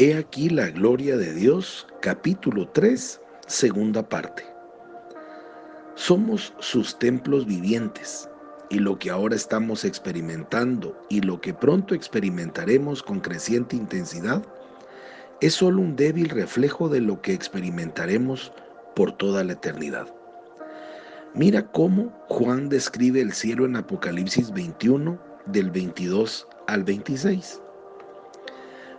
He aquí la gloria de Dios, capítulo 3, segunda parte. Somos sus templos vivientes y lo que ahora estamos experimentando y lo que pronto experimentaremos con creciente intensidad es solo un débil reflejo de lo que experimentaremos por toda la eternidad. Mira cómo Juan describe el cielo en Apocalipsis 21 del 22 al 26.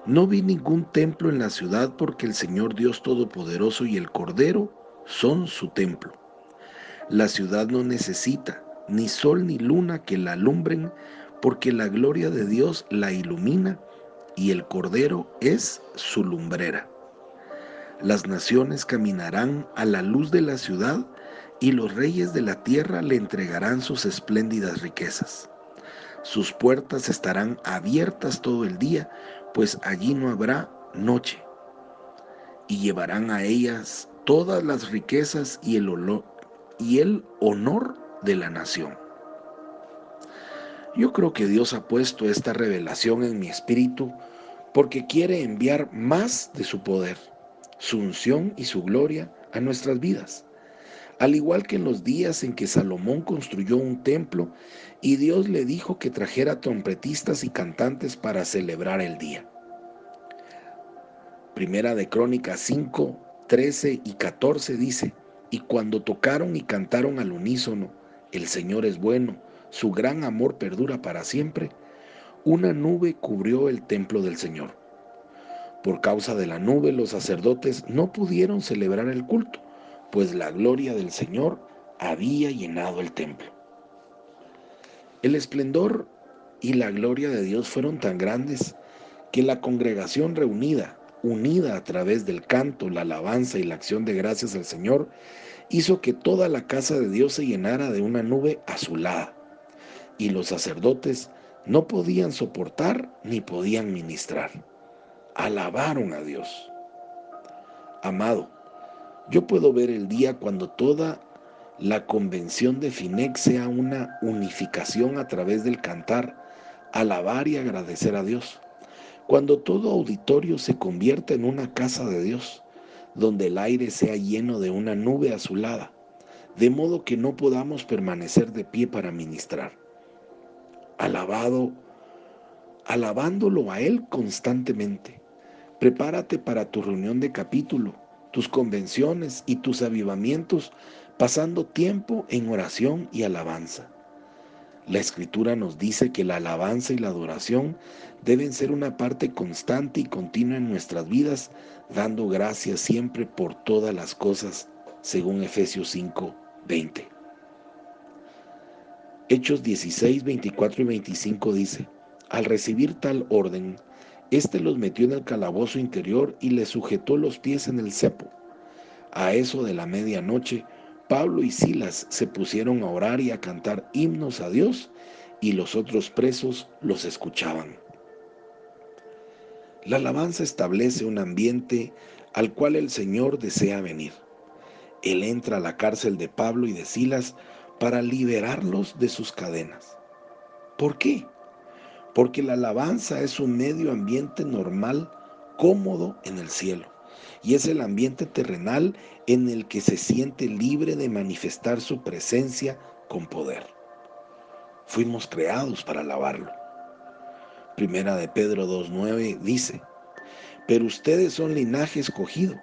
No vi ningún templo en la ciudad porque el Señor Dios Todopoderoso y el Cordero son su templo. La ciudad no necesita ni sol ni luna que la alumbren porque la gloria de Dios la ilumina y el Cordero es su lumbrera. Las naciones caminarán a la luz de la ciudad y los reyes de la tierra le entregarán sus espléndidas riquezas. Sus puertas estarán abiertas todo el día, pues allí no habrá noche. Y llevarán a ellas todas las riquezas y el, y el honor de la nación. Yo creo que Dios ha puesto esta revelación en mi espíritu porque quiere enviar más de su poder, su unción y su gloria a nuestras vidas. Al igual que en los días en que Salomón construyó un templo y Dios le dijo que trajera trompetistas y cantantes para celebrar el día. Primera de Crónicas 5, 13 y 14 dice, y cuando tocaron y cantaron al unísono, el Señor es bueno, su gran amor perdura para siempre, una nube cubrió el templo del Señor. Por causa de la nube los sacerdotes no pudieron celebrar el culto, pues la gloria del Señor había llenado el templo. El esplendor y la gloria de Dios fueron tan grandes que la congregación reunida, unida a través del canto, la alabanza y la acción de gracias al Señor, hizo que toda la casa de Dios se llenara de una nube azulada, y los sacerdotes no podían soportar ni podían ministrar. Alabaron a Dios. Amado, yo puedo ver el día cuando toda la convención de Finex sea una unificación a través del cantar, alabar y agradecer a Dios. Cuando todo auditorio se convierta en una casa de Dios, donde el aire sea lleno de una nube azulada, de modo que no podamos permanecer de pie para ministrar alabado, alabándolo a Él constantemente. Prepárate para tu reunión de capítulo, tus convenciones y tus avivamientos, pasando tiempo en oración y alabanza. La escritura nos dice que la alabanza y la adoración deben ser una parte constante y continua en nuestras vidas, dando gracias siempre por todas las cosas, según Efesios 5, 20. Hechos 16, 24 y 25 dice, al recibir tal orden, éste los metió en el calabozo interior y les sujetó los pies en el cepo. A eso de la medianoche, Pablo y Silas se pusieron a orar y a cantar himnos a Dios y los otros presos los escuchaban. La alabanza establece un ambiente al cual el Señor desea venir. Él entra a la cárcel de Pablo y de Silas para liberarlos de sus cadenas. ¿Por qué? Porque la alabanza es un medio ambiente normal, cómodo en el cielo, y es el ambiente terrenal en el que se siente libre de manifestar su presencia con poder. Fuimos creados para alabarlo. Primera de Pedro 2.9 dice, pero ustedes son linaje escogido,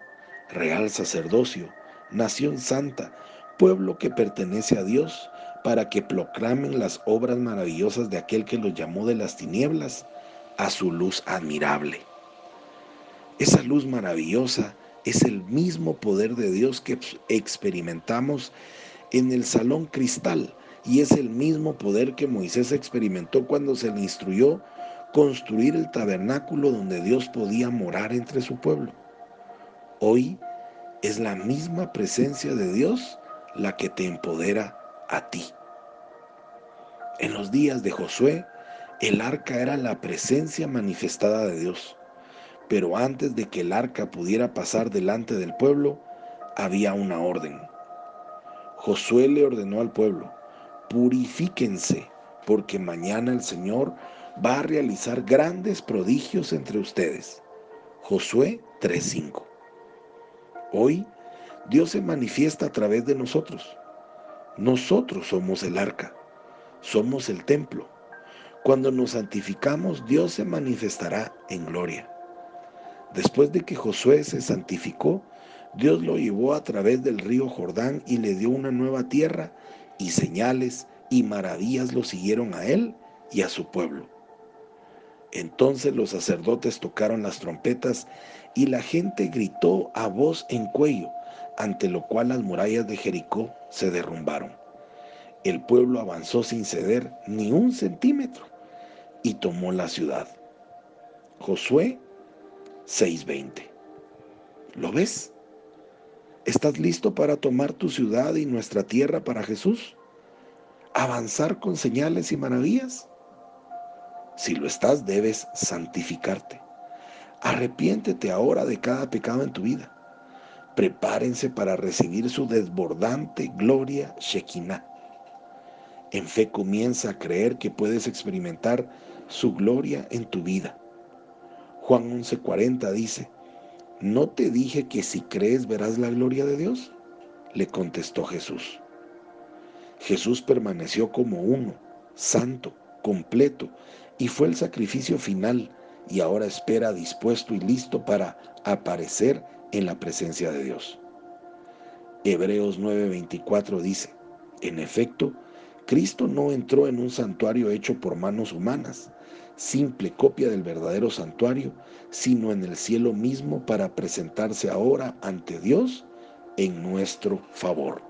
real sacerdocio, nación santa, pueblo que pertenece a Dios, para que proclamen las obras maravillosas de aquel que los llamó de las tinieblas a su luz admirable. Esa luz maravillosa es el mismo poder de Dios que experimentamos en el salón cristal y es el mismo poder que Moisés experimentó cuando se le instruyó construir el tabernáculo donde Dios podía morar entre su pueblo. Hoy es la misma presencia de Dios la que te empodera a ti. En los días de Josué, el arca era la presencia manifestada de Dios, pero antes de que el arca pudiera pasar delante del pueblo, había una orden. Josué le ordenó al pueblo, purifíquense, porque mañana el Señor va a realizar grandes prodigios entre ustedes. Josué 3:5. Hoy Dios se manifiesta a través de nosotros. Nosotros somos el arca, somos el templo. Cuando nos santificamos, Dios se manifestará en gloria. Después de que Josué se santificó, Dios lo llevó a través del río Jordán y le dio una nueva tierra y señales y maravillas lo siguieron a él y a su pueblo. Entonces los sacerdotes tocaron las trompetas y la gente gritó a voz en cuello, ante lo cual las murallas de Jericó se derrumbaron. El pueblo avanzó sin ceder ni un centímetro y tomó la ciudad. Josué 6:20. ¿Lo ves? ¿Estás listo para tomar tu ciudad y nuestra tierra para Jesús? ¿Avanzar con señales y maravillas? Si lo estás, debes santificarte. Arrepiéntete ahora de cada pecado en tu vida. Prepárense para recibir su desbordante gloria Shekinah. En fe comienza a creer que puedes experimentar su gloria en tu vida. Juan 11:40 dice, ¿no te dije que si crees verás la gloria de Dios? Le contestó Jesús. Jesús permaneció como uno, santo, completo, y fue el sacrificio final y ahora espera dispuesto y listo para aparecer en la presencia de Dios. Hebreos 9:24 dice, en efecto, Cristo no entró en un santuario hecho por manos humanas, simple copia del verdadero santuario, sino en el cielo mismo para presentarse ahora ante Dios en nuestro favor.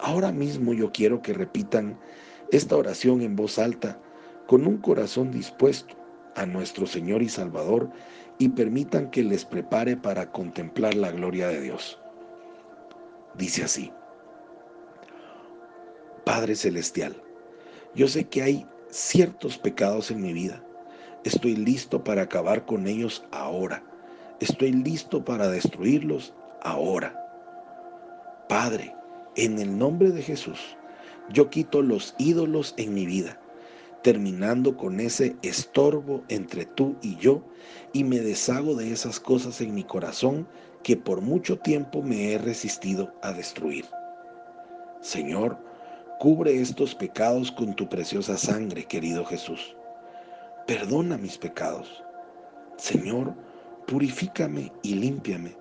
Ahora mismo yo quiero que repitan esta oración en voz alta, con un corazón dispuesto a nuestro Señor y Salvador y permitan que les prepare para contemplar la gloria de Dios. Dice así, Padre Celestial, yo sé que hay ciertos pecados en mi vida. Estoy listo para acabar con ellos ahora. Estoy listo para destruirlos ahora. Padre, en el nombre de Jesús, yo quito los ídolos en mi vida, terminando con ese estorbo entre tú y yo, y me deshago de esas cosas en mi corazón que por mucho tiempo me he resistido a destruir. Señor, Cubre estos pecados con tu preciosa sangre, querido Jesús. Perdona mis pecados. Señor, purifícame y límpiame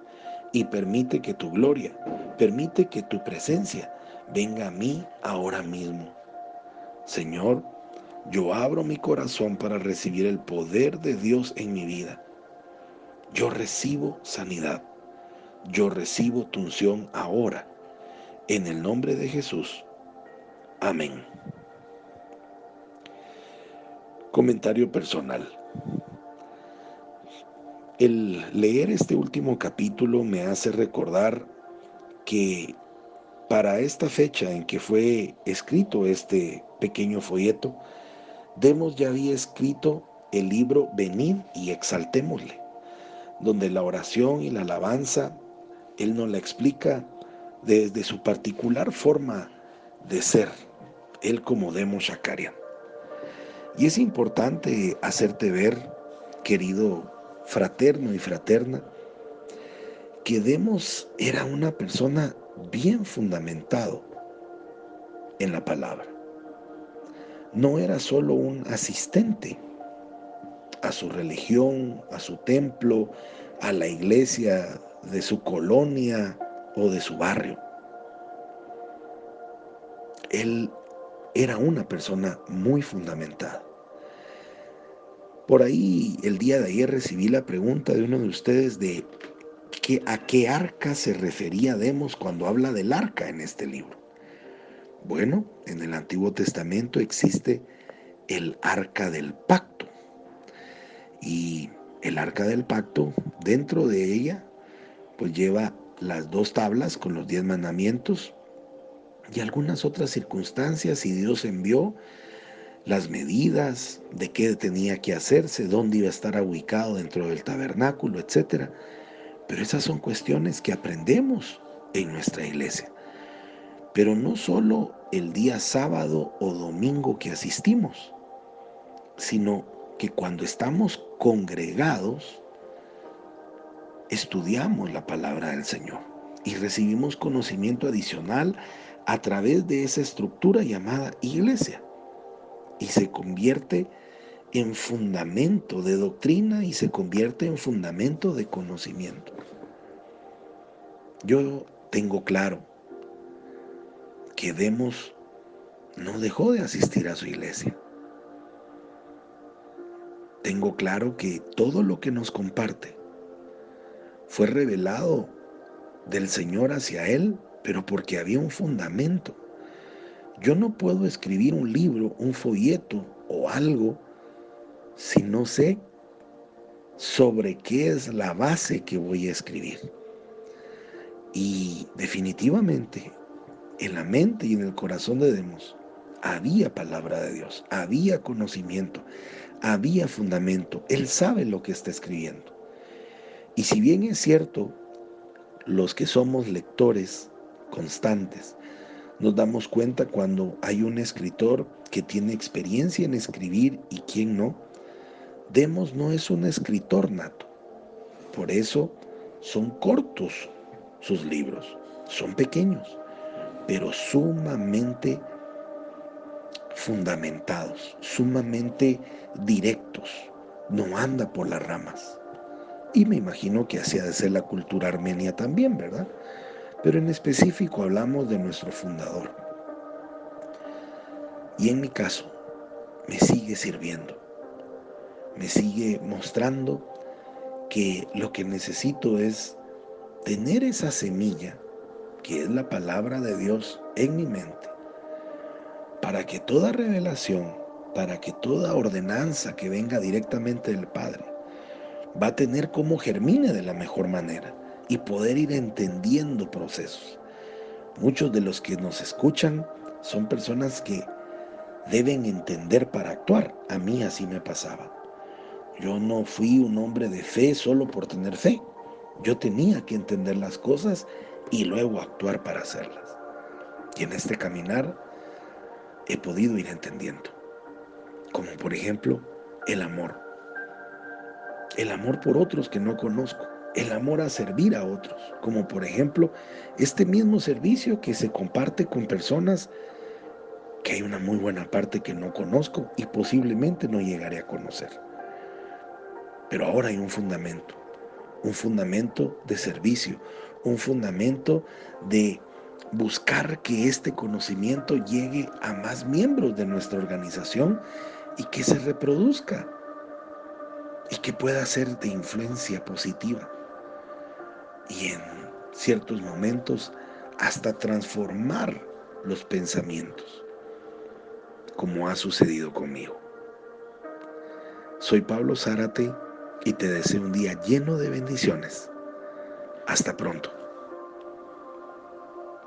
y permite que tu gloria, permite que tu presencia venga a mí ahora mismo. Señor, yo abro mi corazón para recibir el poder de Dios en mi vida. Yo recibo sanidad. Yo recibo tu unción ahora. En el nombre de Jesús. Amén. Comentario personal. El leer este último capítulo me hace recordar que para esta fecha en que fue escrito este pequeño folleto, Demos ya había escrito el libro Venid y exaltémosle, donde la oración y la alabanza, él nos la explica desde su particular forma de ser él como Demo Shakarian. Y es importante hacerte ver, querido fraterno y fraterna, que Demos era una persona bien fundamentado en la palabra. No era solo un asistente a su religión, a su templo, a la iglesia de su colonia o de su barrio. Él era una persona muy fundamentada. Por ahí el día de ayer recibí la pregunta de uno de ustedes de a qué arca se refería Demos cuando habla del arca en este libro. Bueno, en el Antiguo Testamento existe el arca del pacto. Y el arca del pacto, dentro de ella, pues lleva las dos tablas con los diez mandamientos, y algunas otras circunstancias y Dios envió las medidas de qué tenía que hacerse, dónde iba a estar ubicado dentro del tabernáculo, etc. Pero esas son cuestiones que aprendemos en nuestra iglesia. Pero no solo el día sábado o domingo que asistimos, sino que cuando estamos congregados, estudiamos la palabra del Señor y recibimos conocimiento adicional a través de esa estructura llamada iglesia y se convierte en fundamento de doctrina y se convierte en fundamento de conocimiento. Yo tengo claro que Demos no dejó de asistir a su iglesia. Tengo claro que todo lo que nos comparte fue revelado del Señor hacia Él, pero porque había un fundamento. Yo no puedo escribir un libro, un folleto o algo si no sé sobre qué es la base que voy a escribir. Y definitivamente en la mente y en el corazón de Demos había palabra de Dios, había conocimiento, había fundamento. Él sabe lo que está escribiendo. Y si bien es cierto, los que somos lectores constantes, nos damos cuenta cuando hay un escritor que tiene experiencia en escribir y quien no. Demos no es un escritor nato. Por eso son cortos sus libros, son pequeños, pero sumamente fundamentados, sumamente directos. No anda por las ramas. Y me imagino que así ha de ser la cultura armenia también, ¿verdad? Pero en específico hablamos de nuestro fundador. Y en mi caso, me sigue sirviendo. Me sigue mostrando que lo que necesito es tener esa semilla, que es la palabra de Dios, en mi mente, para que toda revelación, para que toda ordenanza que venga directamente del Padre, va a tener como germine de la mejor manera y poder ir entendiendo procesos. Muchos de los que nos escuchan son personas que deben entender para actuar. A mí así me pasaba. Yo no fui un hombre de fe solo por tener fe. Yo tenía que entender las cosas y luego actuar para hacerlas. Y en este caminar he podido ir entendiendo. Como por ejemplo el amor el amor por otros que no conozco, el amor a servir a otros, como por ejemplo este mismo servicio que se comparte con personas que hay una muy buena parte que no conozco y posiblemente no llegaré a conocer. Pero ahora hay un fundamento, un fundamento de servicio, un fundamento de buscar que este conocimiento llegue a más miembros de nuestra organización y que se reproduzca y que pueda ser de influencia positiva y en ciertos momentos hasta transformar los pensamientos, como ha sucedido conmigo. Soy Pablo Zárate y te deseo un día lleno de bendiciones. Hasta pronto.